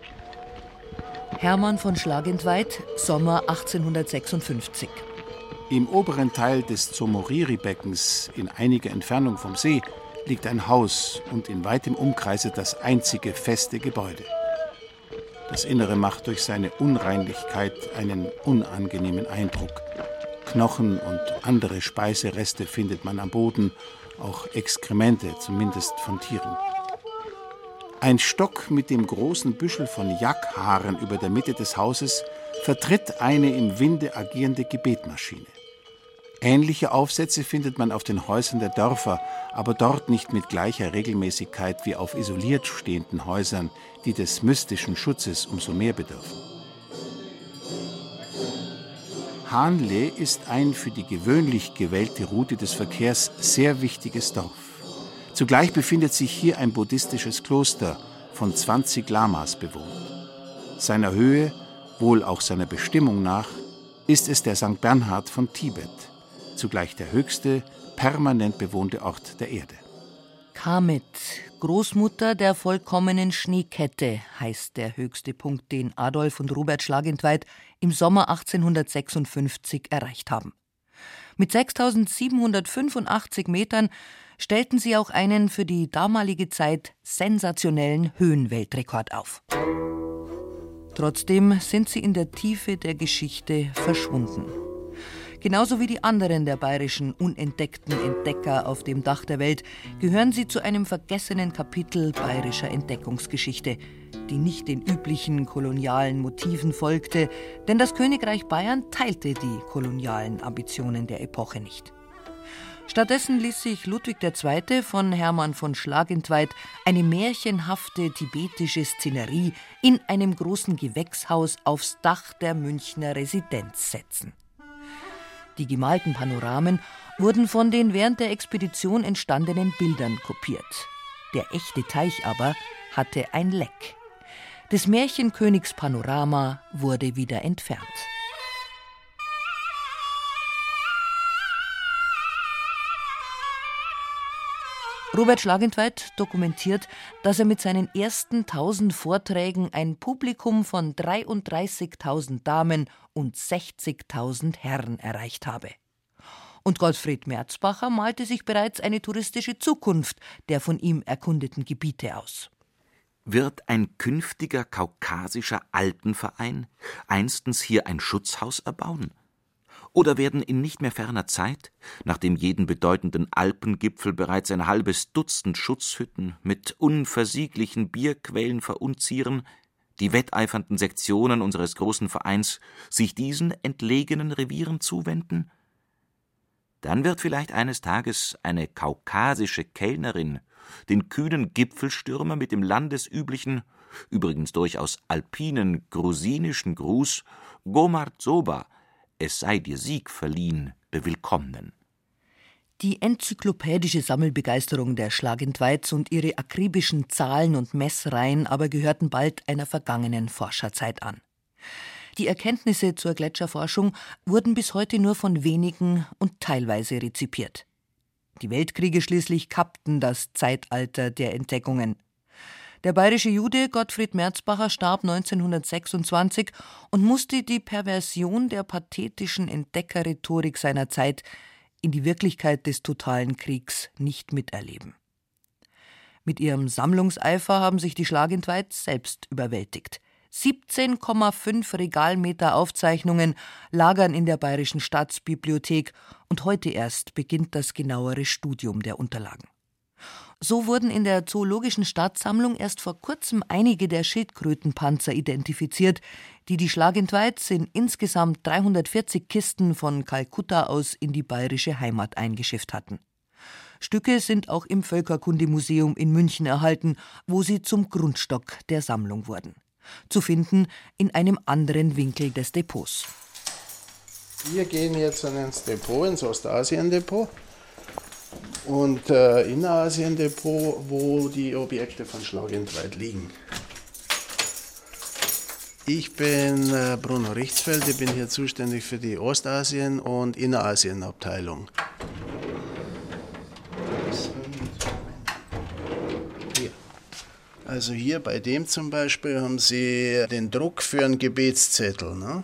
Hermann von Schlagentweit, Sommer 1856. Im oberen Teil des Zomoriri-Beckens, in einiger Entfernung vom See, liegt ein Haus und in weitem Umkreise das einzige feste Gebäude. Das Innere macht durch seine Unreinlichkeit einen unangenehmen Eindruck. Knochen und andere Speisereste findet man am Boden, auch Exkremente, zumindest von Tieren. Ein Stock mit dem großen Büschel von Jackhaaren über der Mitte des Hauses vertritt eine im Winde agierende Gebetmaschine. Ähnliche Aufsätze findet man auf den Häusern der Dörfer, aber dort nicht mit gleicher Regelmäßigkeit wie auf isoliert stehenden Häusern, die des mystischen Schutzes umso mehr bedürfen. Hanle ist ein für die gewöhnlich gewählte Route des Verkehrs sehr wichtiges Dorf. Zugleich befindet sich hier ein buddhistisches Kloster, von 20 Lamas bewohnt. Seiner Höhe, wohl auch seiner Bestimmung nach, ist es der St. Bernhard von Tibet, zugleich der höchste permanent bewohnte Ort der Erde. Kamet, Großmutter der vollkommenen Schneekette, heißt der höchste Punkt, den Adolf und Robert Schlagentweit im Sommer 1856 erreicht haben. Mit 6785 Metern stellten sie auch einen für die damalige Zeit sensationellen Höhenweltrekord auf. Trotzdem sind sie in der Tiefe der Geschichte verschwunden. Genauso wie die anderen der bayerischen unentdeckten Entdecker auf dem Dach der Welt gehören sie zu einem vergessenen Kapitel bayerischer Entdeckungsgeschichte, die nicht den üblichen kolonialen Motiven folgte, denn das Königreich Bayern teilte die kolonialen Ambitionen der Epoche nicht. Stattdessen ließ sich Ludwig II. von Hermann von Schlagentweit eine märchenhafte tibetische Szenerie in einem großen Gewächshaus aufs Dach der Münchner Residenz setzen. Die gemalten Panoramen wurden von den während der Expedition entstandenen Bildern kopiert. Der echte Teich aber hatte ein Leck. Des Märchenkönigs Panorama wurde wieder entfernt. Robert Schlagentweit dokumentiert, dass er mit seinen ersten tausend Vorträgen ein Publikum von 33.000 Damen und 60.000 Herren erreicht habe. Und Gottfried Merzbacher malte sich bereits eine touristische Zukunft der von ihm erkundeten Gebiete aus. Wird ein künftiger kaukasischer Alpenverein einstens hier ein Schutzhaus erbauen? Oder werden in nicht mehr ferner Zeit, nachdem jeden bedeutenden Alpengipfel bereits ein halbes Dutzend Schutzhütten mit unversieglichen Bierquellen verunzieren, die wetteifernden Sektionen unseres großen Vereins sich diesen entlegenen Revieren zuwenden? Dann wird vielleicht eines Tages eine kaukasische Kellnerin den kühnen Gipfelstürmer mit dem landesüblichen, übrigens durchaus alpinen, grusinischen Gruß Gomart Soba es sei dir Sieg verliehen, bewillkommnen. Die enzyklopädische Sammelbegeisterung der Schlagentweiz und ihre akribischen Zahlen und Messreihen aber gehörten bald einer vergangenen Forscherzeit an. Die Erkenntnisse zur Gletscherforschung wurden bis heute nur von wenigen und teilweise rezipiert. Die Weltkriege schließlich kappten das Zeitalter der Entdeckungen. Der bayerische Jude Gottfried Merzbacher starb 1926 und musste die Perversion der pathetischen Entdeckerrhetorik seiner Zeit in die Wirklichkeit des totalen Kriegs nicht miterleben. Mit ihrem Sammlungseifer haben sich die Schlagentweit selbst überwältigt. 17,5 Regalmeter Aufzeichnungen lagern in der Bayerischen Staatsbibliothek und heute erst beginnt das genauere Studium der Unterlagen. So wurden in der Zoologischen Staatssammlung erst vor kurzem einige der Schildkrötenpanzer identifiziert, die die Schlagentweiz in insgesamt 340 Kisten von Kalkutta aus in die bayerische Heimat eingeschifft hatten. Stücke sind auch im Völkerkundemuseum in München erhalten, wo sie zum Grundstock der Sammlung wurden. Zu finden in einem anderen Winkel des Depots. Wir gehen jetzt ins Depot, ins Ostasien-Depot und äh, Innerasien-Depot, wo die Objekte von Schlagentweit liegen. Ich bin äh, Bruno Richtsfeld, ich bin hier zuständig für die Ostasien- und Innerasien-Abteilung. Also hier bei dem zum Beispiel haben Sie den Druck für einen Gebetszettel. Ne?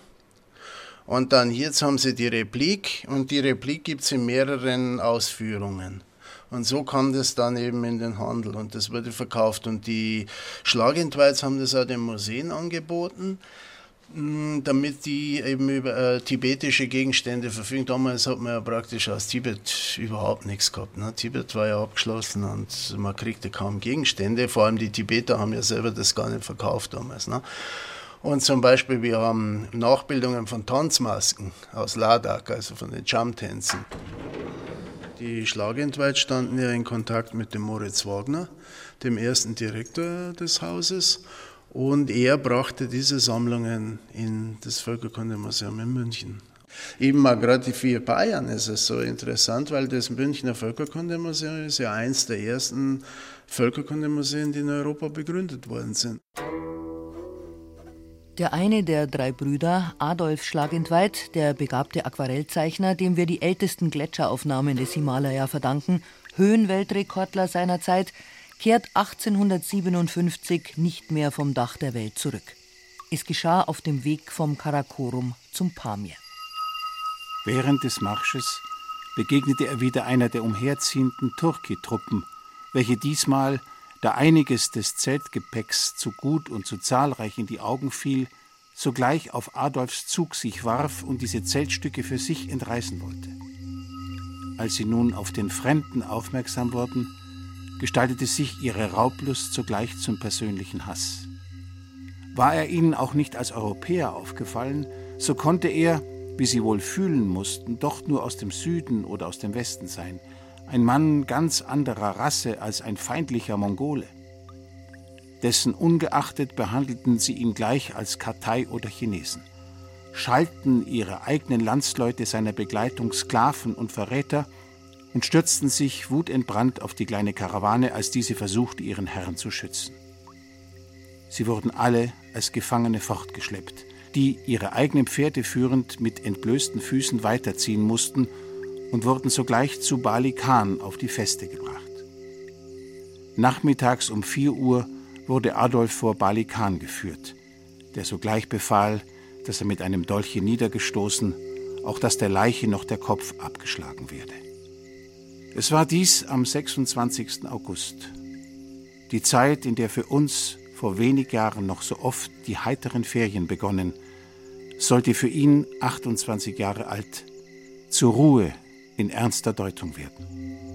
Und dann jetzt haben sie die Replik und die Replik gibt es in mehreren Ausführungen. Und so kam das dann eben in den Handel und das wurde verkauft. Und die Schlagentweiz haben das auch den Museen angeboten, mm, damit die eben über äh, tibetische Gegenstände verfügen. Damals hat man ja praktisch aus Tibet überhaupt nichts gehabt. Ne? Tibet war ja abgeschlossen und man kriegte kaum Gegenstände. Vor allem die Tibeter haben ja selber das gar nicht verkauft damals. Ne? Und zum Beispiel, wir haben Nachbildungen von Tanzmasken aus Ladakh, also von den Jump-Tänzen. Die Schlagentweit standen ja in Kontakt mit dem Moritz Wagner, dem ersten Direktor des Hauses. Und er brachte diese Sammlungen in das Völkerkundemuseum in München. Eben mal gerade für Bayern ist es so interessant, weil das Münchner Völkerkundemuseum ist ja eins der ersten Völkerkundemuseen, die in Europa begründet worden sind. Der eine der drei Brüder, Adolf Schlagentweit, der begabte Aquarellzeichner, dem wir die ältesten Gletscheraufnahmen des Himalaya verdanken, Höhenweltrekordler seiner Zeit, kehrt 1857 nicht mehr vom Dach der Welt zurück. Es geschah auf dem Weg vom Karakorum zum Pamir. Während des Marsches begegnete er wieder einer der umherziehenden Turki-Truppen, welche diesmal da einiges des Zeltgepäcks zu gut und zu zahlreich in die Augen fiel, sogleich auf Adolfs Zug sich warf und diese Zeltstücke für sich entreißen wollte. Als sie nun auf den Fremden aufmerksam wurden, gestaltete sich ihre Raublust sogleich zum persönlichen Hass. War er ihnen auch nicht als Europäer aufgefallen, so konnte er, wie sie wohl fühlen mussten, doch nur aus dem Süden oder aus dem Westen sein – ein Mann ganz anderer Rasse als ein feindlicher Mongole. Dessen ungeachtet behandelten sie ihn gleich als Kartei oder Chinesen, schalten ihre eigenen Landsleute seiner Begleitung Sklaven und Verräter und stürzten sich wutentbrannt auf die kleine Karawane, als diese versuchte, ihren Herrn zu schützen. Sie wurden alle als Gefangene fortgeschleppt, die, ihre eigenen Pferde führend, mit entblößten Füßen weiterziehen mussten und wurden sogleich zu Bali Khan auf die Feste gebracht. Nachmittags um 4 Uhr wurde Adolf vor Bali Khan geführt, der sogleich befahl, dass er mit einem Dolche niedergestoßen, auch dass der Leiche noch der Kopf abgeschlagen werde. Es war dies am 26. August, die Zeit, in der für uns vor wenig Jahren noch so oft die heiteren Ferien begonnen, sollte für ihn, 28 Jahre alt, zur Ruhe in ernster Deutung werden.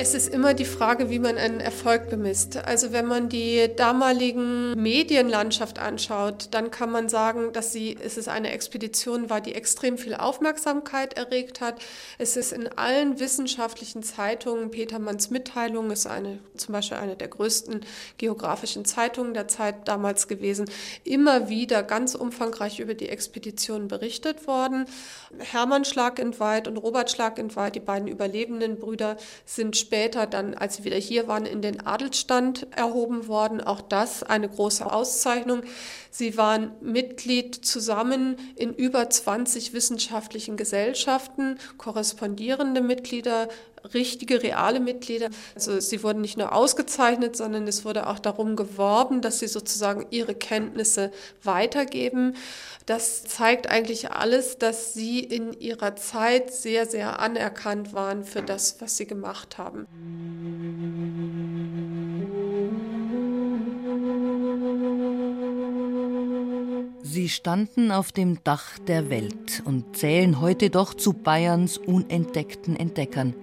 Es ist immer die Frage, wie man einen Erfolg bemisst. Also wenn man die damaligen Medienlandschaft anschaut, dann kann man sagen, dass sie, es ist eine Expedition war, die extrem viel Aufmerksamkeit erregt hat. Es ist in allen wissenschaftlichen Zeitungen, Petermanns Mitteilung ist eine, zum Beispiel eine der größten geografischen Zeitungen der Zeit damals gewesen, immer wieder ganz umfangreich über die Expedition berichtet worden. Hermann Schlagentweit und Robert Schlagentweit, die beiden überlebenden Brüder, sind später dann, als sie wieder hier waren, in den Adelsstand erhoben worden. Auch das eine große Auszeichnung. Sie waren Mitglied zusammen in über 20 wissenschaftlichen Gesellschaften, korrespondierende Mitglieder, richtige, reale Mitglieder. Also sie wurden nicht nur ausgezeichnet, sondern es wurde auch darum geworben, dass sie sozusagen ihre Kenntnisse weitergeben. Das zeigt eigentlich alles, dass sie in ihrer Zeit sehr, sehr anerkannt waren für das, was sie gemacht haben. Sie standen auf dem Dach der Welt und zählen heute doch zu Bayerns unentdeckten Entdeckern.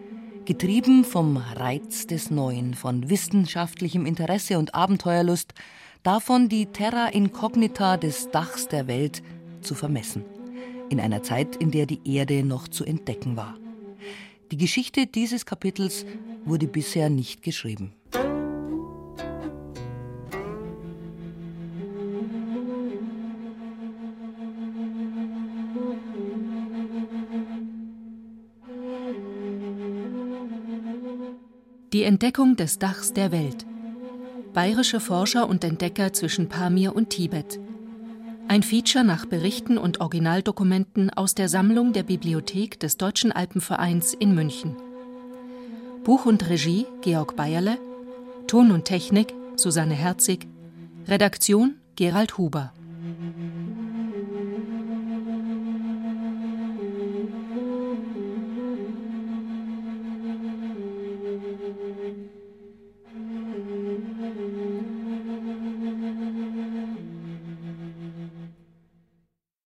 Getrieben vom Reiz des Neuen, von wissenschaftlichem Interesse und Abenteuerlust, davon die Terra Incognita des Dachs der Welt zu vermessen. In einer Zeit, in der die Erde noch zu entdecken war. Die Geschichte dieses Kapitels wurde bisher nicht geschrieben. Entdeckung des Dachs der Welt. Bayerische Forscher und Entdecker zwischen Pamir und Tibet. Ein Feature nach Berichten und Originaldokumenten aus der Sammlung der Bibliothek des Deutschen Alpenvereins in München. Buch und Regie Georg Bayerle, Ton und Technik Susanne Herzig, Redaktion Gerald Huber.